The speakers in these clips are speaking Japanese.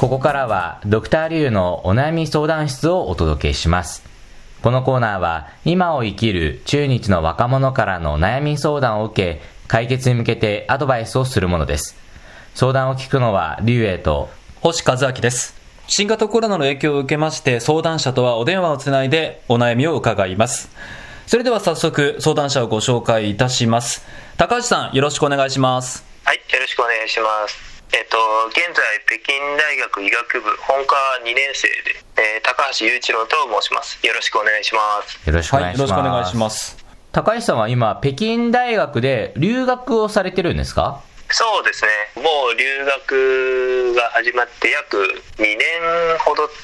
ここからはドクターリュウのお悩み相談室をお届けします。このコーナーは今を生きる中日の若者からの悩み相談を受け、解決に向けてアドバイスをするものです。相談を聞くのはリュウエイと星和明です。新型コロナの影響を受けまして、相談者とはお電話をつないでお悩みを伺います。それでは早速、相談者をご紹介いたします。高橋さん、よろしくお願いします。はい、よろしくお願いします。えっと、現在、北京大学医学部本科2年生で、えー高橋雄一郎と申します。よろしくお願いします。よろしくお願はいい、します。よろしくお願いします。高橋さんは今、北京大学で留学をされてるんですか？そうですね、もう留学が始まって約2年ほど経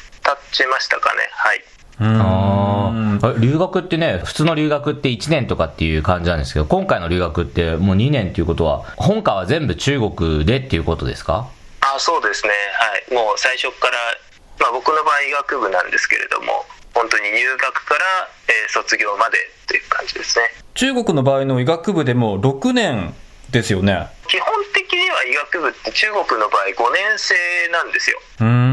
ちましたかね。はい。あー留学ってね、普通の留学って1年とかっていう感じなんですけど、今回の留学ってもう2年っていうことは、本科は全部中国でっていうことですか？あそうですね、はい。もう最初から、まあ僕の場合医学部なんですけれども、本当に入学から、えー卒業までという感じですね。中国の場合の医学部でも6年ですよね。基本的には医学部って中国の場合5年生なんですよ。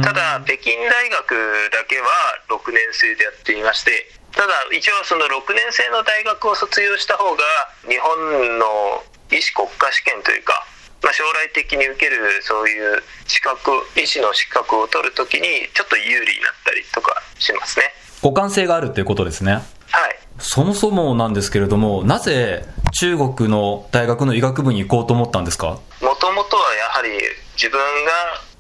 ただ北京大学だけは6年生でやっていましてただ一応その6年生の大学を卒業した方が日本の医師国家試験というか、まあ、将来的に受けるそういう資格医師の資格を取るときにちょっと有利になったりとかしますね互換性があるということですね。はいそもそもなんですけれども、なぜ中国の大学の医学部に行こうと思ったんですか？もともとはやはり自分が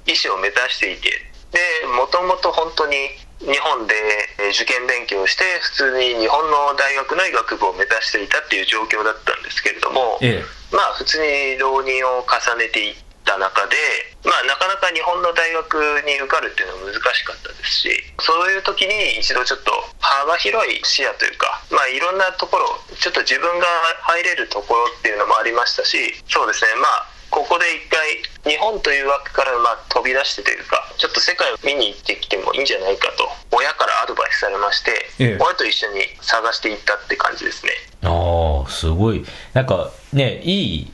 医師を目指していてでもともと本当に日本でえー受験勉強をして普通に日本の大学の医学部を目指していたっていう状況だったんですけれども、ええ。まあ普通に浪人を重ねていった中で、まあ、なかなか日本の大学に受かるっていうのは難しかったですしそういう時に一度ちょっと幅広い視野というか、まあ、いろんなところちょっと自分が入れるところっていうのもありましたしそうですねまあここで一回日本という枠からまあ飛び出してというかちょっと世界を見に行ってきてもいいんじゃないかと親からアドバイスされまして、ええ親と一緒に探していったって感じですね。ああ、すごい。なんかね、いい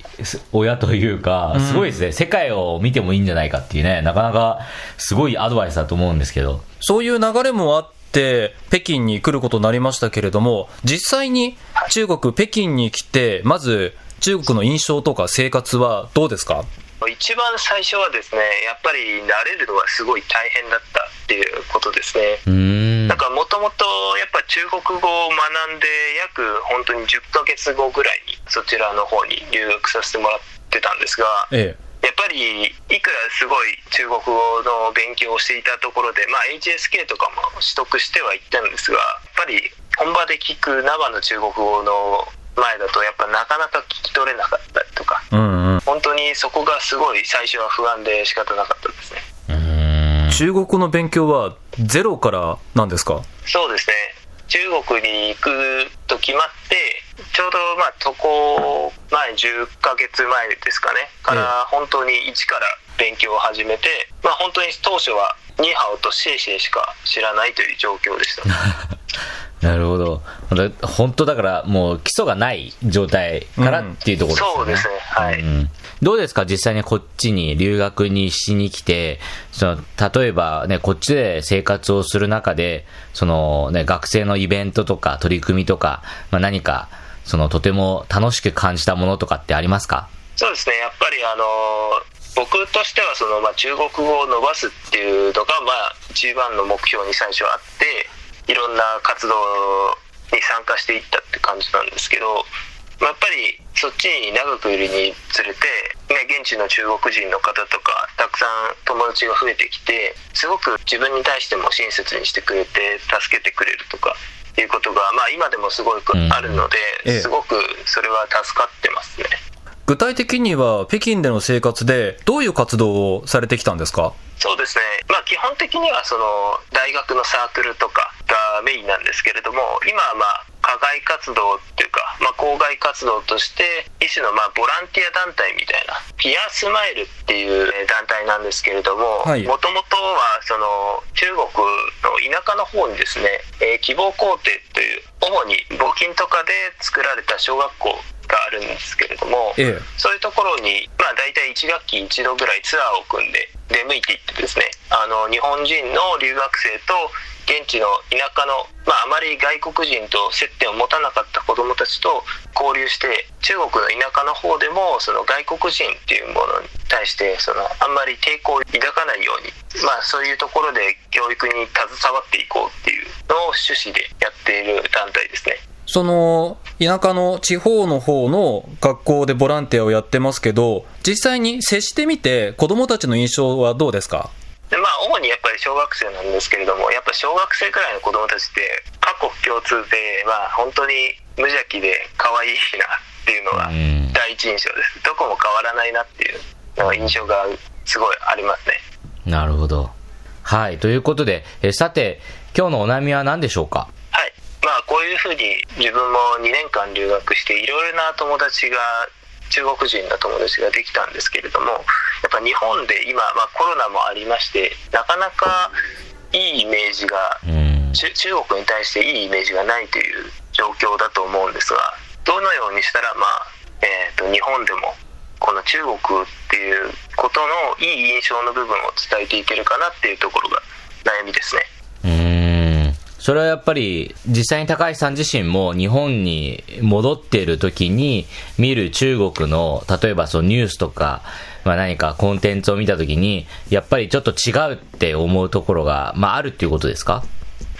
親というか、すごいですね、世界を見てもいいんじゃないかっていうね、なかなかすごいアドバイスだと思うんですけど。そういう流れもあって、北京に来ることになりましたけれども、実際に中国、北京に来て、まず中国の印象とか生活はどうですか？一番最初はですねやっぱり慣れるのはすごい大変だったっていうことですねうーん。なんかもともとやっぱ中国語を学んで約本当に10ヶ月後ぐらいにそちらの方に留学させてもらってたんですがえやっぱりいくらすごい中国語の勉強をしていたところで、まあ、HSK とかも取得してはいったんですがやっぱり本場で聞く生の中国語の前だとやっぱなかなか聞き取れなかったりとかえ。うんうん。本当にそこがすごい最初は不安で仕方なかったですね。中国語の勉強はゼロからなんですか？そうですね。中国に行くと決まってちょうどまあ渡航前10ヶ月前ですかね。から本当に一から勉強を始めてまあ本当に当初はニーハオとシェイシェイしか知らないという状況でした。なるほど。だ本当だから、もう基礎がない状態からっていうところですよね。そうですね。はい。うん。どうですか？実際にこっちに留学にしに来て、その、例えばね、こっちで生活をする中で、そのね、学生のイベントとか取り組みとか、まあ、何か、その、とても楽しく感じたものとかってありますか？そうですね。やっぱりあの僕としてはその、まあ、中国語を伸ばすっていうのが、まあ、一番の目標に最初あっていろんな活動に参加していったって感じなんですけど、まあ、やっぱりそっちに長くいるにつれて、ね、現地の中国人の方とかたくさん友達が増えてきてすごく自分に対しても親切にしてくれて助けてくれるとかいうことが、まあ、今でもすごくあるので、すごくそれは助かってますね。具体的には北京での生活でどういう活動をされてきたんですか？そうですね、まあ、基本的にはその大学のサークルとかがメインなんですけれども今はまあ課外活動っていうか、まあ、校外活動として一種のまあボランティア団体みたいなピアスマイルっていうえー団体なんですけれどもはい。もともとはその中国の田舎の方にですね、えー希望校庭という主に募金とかで作られた小学校があるんですけれども、ええ。そういうところに、まあ、大体1学期1度ぐらいツアーを組んで出向いていってですねあの日本人の留学生と現地の田舎の、まあ、あまり外国人と接点を持たなかった子どもたちと交流して中国の田舎の方でもその外国人っていうものに対してそのあんまり抵抗を抱かないように、まあ、そういうところで教育に携わっていこうっていうのを趣旨でやっている団体ですね。その田舎の地方の方の学校でボランティアをやってますけど、実際に接してみて、子供たちの印象はどうですか？でまあ主にやっぱり小学生なんですけれどもやっぱ小学生くらいの子供たちって各国共通でまあ本当に無邪気で可愛いなっていうのがうん。第一印象です。どこも変わらないなっていうのが印象がすごいありますね。なるほど。はい。ということで、えさて、今日のお悩みは何でしょうか？はい。まあこういうふうに自分も2年間留学していろいろな友達が中国人の友達ができたんですけれどもやっぱ日本で今、まあ、コロナもありましてなかなかいいイメージがうん。中中国に対していいイメージがないという状況だと思うんですがどのようにしたら、まあえー、と日本でもこの中国っていうことのいい印象の部分を伝えていけるかなっていうところが悩みですね。それはやっぱり、実際に高橋さん自身も日本に戻っている時に見る中国の、例えばそのニュースとか、まあ何かコンテンツを見た時に、やっぱりちょっと違うって思うところが、まああるっていうことですか？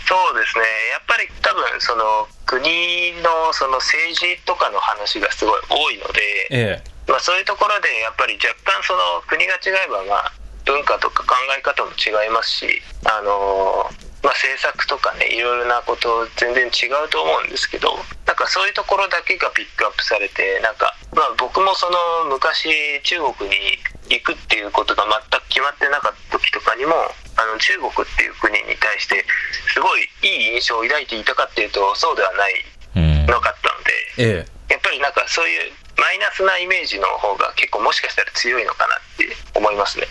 そうですね。やっぱり多分その国のその政治とかの話がすごい多いので、え。まあ、そういうところでやっぱり若干その国が違えばまあ文化とか考え方も違いますし、あのーまあ、政策とかねいろいろなこと全然違うと思うんですけどなんかそういうところだけがピックアップされてなんか、まあ、僕もその昔中国に行くっていうことが全く決まってなかった時とかにもあの中国っていう国に対してすごいいい印象を抱いていたかっていうとそうではないうん。なかったので。ええやっぱりなんかそういうマイナスなイメージの方が結構もしかしたら強いのかなって思いますね。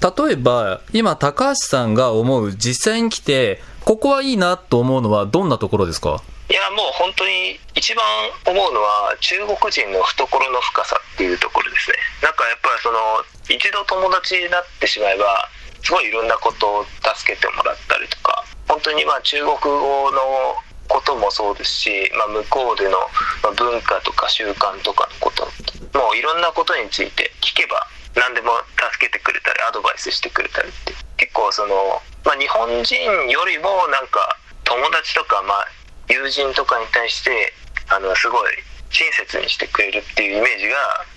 例えば、今、高橋さんが思う、実際に来て、ここはいいなと思うのは、どんなところですか？いやもう本当に一番思うのは中国人の懐の深さっていうところですね。なんかやっぱりその一度友達になってしまえばすごいいろんなことを助けてもらったりとか本当にまあ中国語のこともそうですし、まあ、向こうでの文化とか習慣とかのこともういろんなことについて聞けば何でも助けてくれたりアドバイスしてくれたりって結構その、まあ、日本人よりもなんか友達とかまあ友人とかに対してあのすごい親切にしてくれるっていうイメージが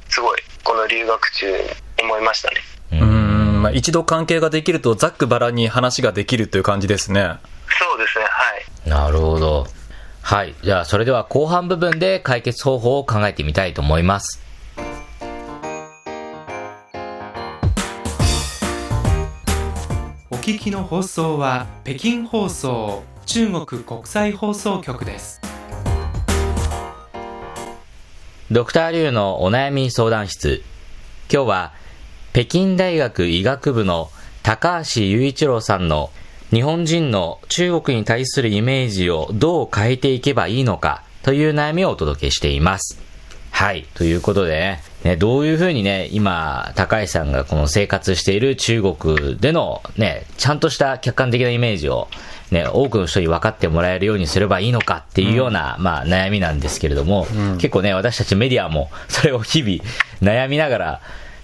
すごいこの留学中に思いましたねうーん、まあ、一度関係ができると、ざっくばらんに話ができるという感じですね。そうですねはいなるほど。はい。じゃあ、それでは後半部分で解決方法を考えてみたいと思います。聞きの放送は北京放送中国国際放送局です。ドクターリュウのお悩み相談室。今日は、北京大学医学部の高橋雄一郎さんの日本人の中国に対するイメージをどう変えていけばいいのかという悩みをお届けしています。はい。ということでね、ねどういうふうにね、今、高橋さんがこの生活している中国でのね、ちゃんとした客観的なイメージをね、多くの人に分かってもらえるようにすればいいのかっていうような、まあ悩みなんですけれども、結構ね、私たちメディアもそれを日々悩みながら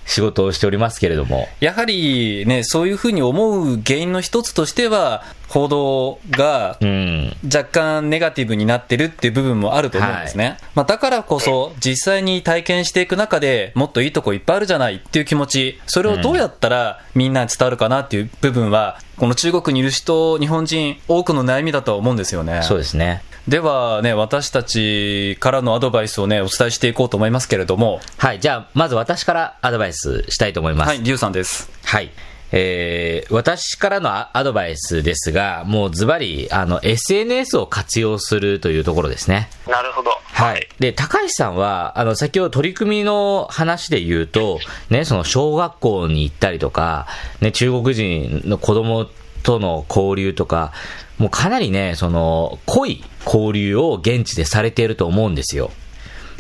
仕事をしておりますけれども、やはりね、そういうふうに思う原因の一つとしては、報道がうん、若干ネガティブになってるっていう部分もあると思うんですね。まあ、だからこそ、実際に体験していく中でもっといいとこいっぱいあるじゃないっていう気持ち、それをどうやったらみんなに伝わるかなっていう部分は、この中国にいる人、日本人、多くの悩みだとは思うんですよね。そうですね。ではね、私たちからのアドバイスをね、お伝えしていこうと思いますけれども、はい。じゃあ、まず私からアドバイスしたいと思います。はい、リュウさんです。はい。えー、私からのアドバイスですが、もうズバリ、あの、SNS を活用するというところですね。なるほど。はい。で、高橋さんは、あの、先ほど取り組みの話で言うと、ね、その小学校に行ったりとか、ね、中国人の子供との交流とか、もうかなりね、その、濃い交流を現地でされていると思うんですよ。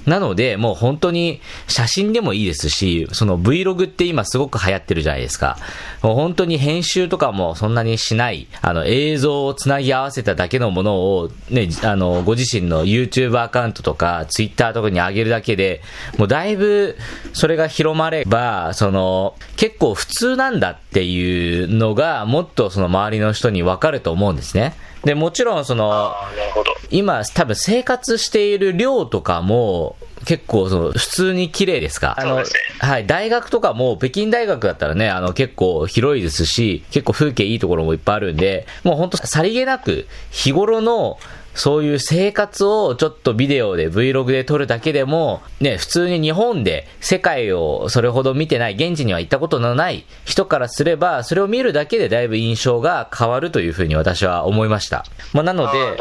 なので、もう本当に写真でもいいですし、その Vlog って今すごく流行ってるじゃないですか。もう本当に編集とかもそんなにしない、あの映像をつなぎ合わせただけのものをね、あの、ご自身の YouTube アカウントとか Twitter とかに上げるだけで、もうだいぶそれが広まれば、その、結構普通なんだっていうのが、もっとその周りの人にわかると思うんですね。で、もちろんその、なるほど今多分生活している量とかも、結構その普通に綺麗ですか？あの、はい、大学とかも北京大学だったらね、あの結構広いですし、結構風景いいところもいっぱいあるんで、もう本当さりげなく日頃のそういう生活をちょっとビデオで Vlog で撮るだけでも、ね、普通に日本で世界をそれほど見てない、現地には行ったことのない人からすれば、それを見るだけでだいぶ印象が変わるというふうに私は思いました。まあ、なので、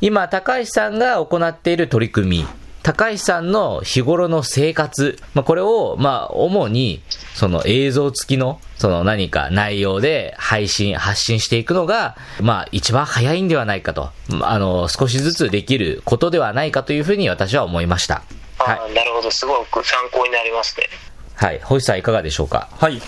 今、高橋さんが行っている取り組み、高橋さんの日頃の生活、まあ、これを、まあ、主に、その映像付きの、その何か内容で配信、発信していくのが、まあ、一番早いんではないかと、あの、少しずつできることではないかというふうに私は思いました。はい。なるほど、すごく参考になりますね。はい。星さんいかがでしょうか？はい。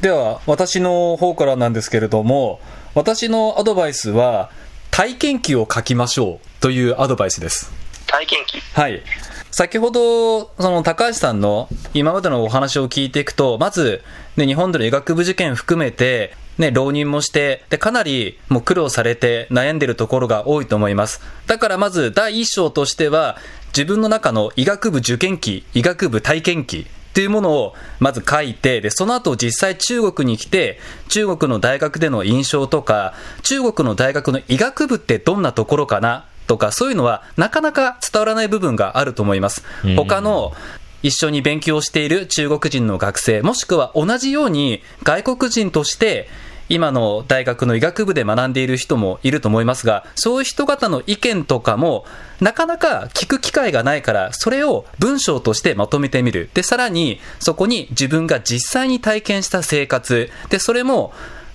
では、私の方からなんですけれども、私のアドバイスは、体験記を書きましょうというアドバイスです。体験記はい。先ほど、その高橋さんの今までのお話を聞いていくと、まず、ね、日本での医学部受験含めて、ね、浪人もして、で、かなりもう苦労されて悩んでるところが多いと思います。だからまず第一章としては、自分の中の医学部受験期、医学部体験期、っていうものをまず書いて、で、その後実際中国に来て、中国の大学での印象とか、中国の大学の医学部ってどんなところかなとか、そういうのはなかなか伝わらない部分があると思います。他の一緒に勉強している中国人の学生、もしくは同じように外国人として今の大学の医学部で学んでいる人もいると思いますが、そういう人方の意見とかも、なかなか聞く機会がないから、それを文章としてまとめてみる。で、さらに、そこに自分が実際に体験した生活。で、それも、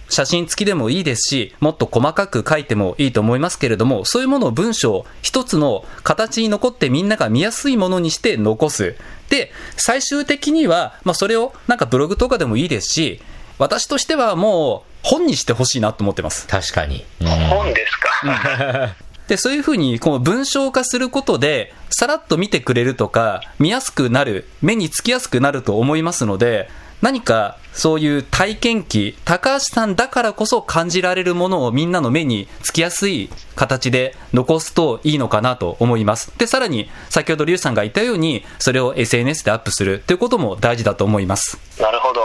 写真付きでもいいですし、もっと細かく書いてもいいと思いますけれども、そういうものを文章、一つの形に残ってみんなが見やすいものにして残す。で、最終的には、まあ、それをなんかブログとかでもいいですし、私としてはもう本にしてほしいなと思ってます。確かに。本ですか？で、そういうふうに、この文章化することで、さらっと見てくれるとか、見やすくなる、目につきやすくなると思いますので、何かそういう体験記、高橋さんだからこそ感じられるものをみんなの目につきやすい形で残すといいのかなと思います。で、さらに先ほどリュウさんが言ったように、それを SNS でアップするということも大事だと思います。なるほど。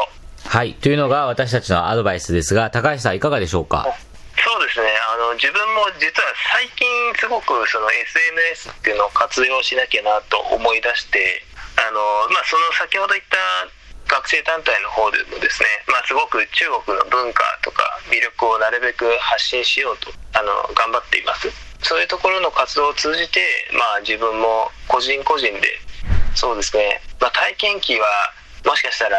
はい。というのが私たちのアドバイスですが、高橋さんいかがでしょうか？そうですね。あの自分も実は最近すごくその SNS っていうのを活用しなきゃなと思い出してあの、まあ、その先ほど言った学生団体の方でもですね、まあ、すごく中国の文化とか魅力をなるべく発信しようとあの頑張っています。そういうところの活動を通じて、まあ、自分も個人個人でそうですね、まあ、体験記はもしかしたら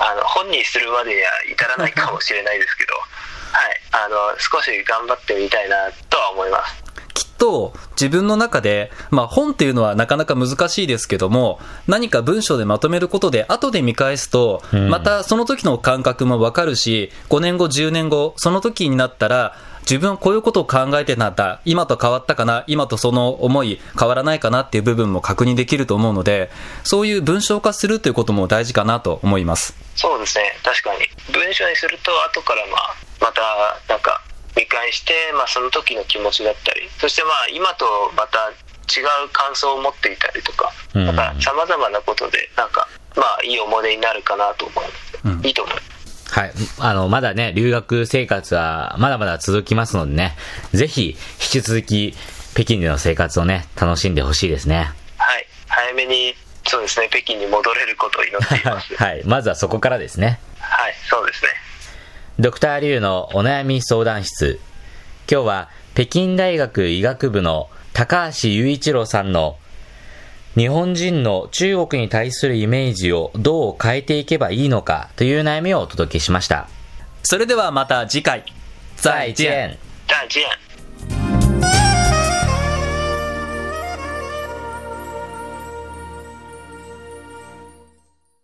あの本にするまでには至らないかもしれないですけど はい。あの少し頑張ってみたいなとは思います。きっと自分の中で、まあ本っていうのはなかなか難しいですけども、何か文章でまとめることで後で見返すと、またその時の感覚もわかるし、5年後、10年後、その時になったら、自分はこういうことを考えてなった、今と変わったかな、今とその思い変わらないかなっていう部分も確認できると思うので、そういう文章化するということも大事かなと思います。そうですね、確かに。文章にすると、後からまあ、またなんか見返して、まあ、その時の気持ちだったりそしてまあ今とまた違う感想を持っていたりとかさまざまなことでなんかまあいい思い出になるかなと思うので、うん、いいと思います。はい。あの、まだね、留学生活はまだまだ続きますのでね、ぜひ引き続き北京での生活をね、楽しんでほしいですね。はい。早めに、そうですね、北京に戻れることを祈っています。はい。まずはそこからですね。はい、そうですね。ドクターリュウのお悩み相談室。今日は北京大学医学部の高橋雄一郎さんの日本人の中国に対するイメージをどう変えていけばいいのかという悩みをお届けしました。それではまた次回。再见。再见。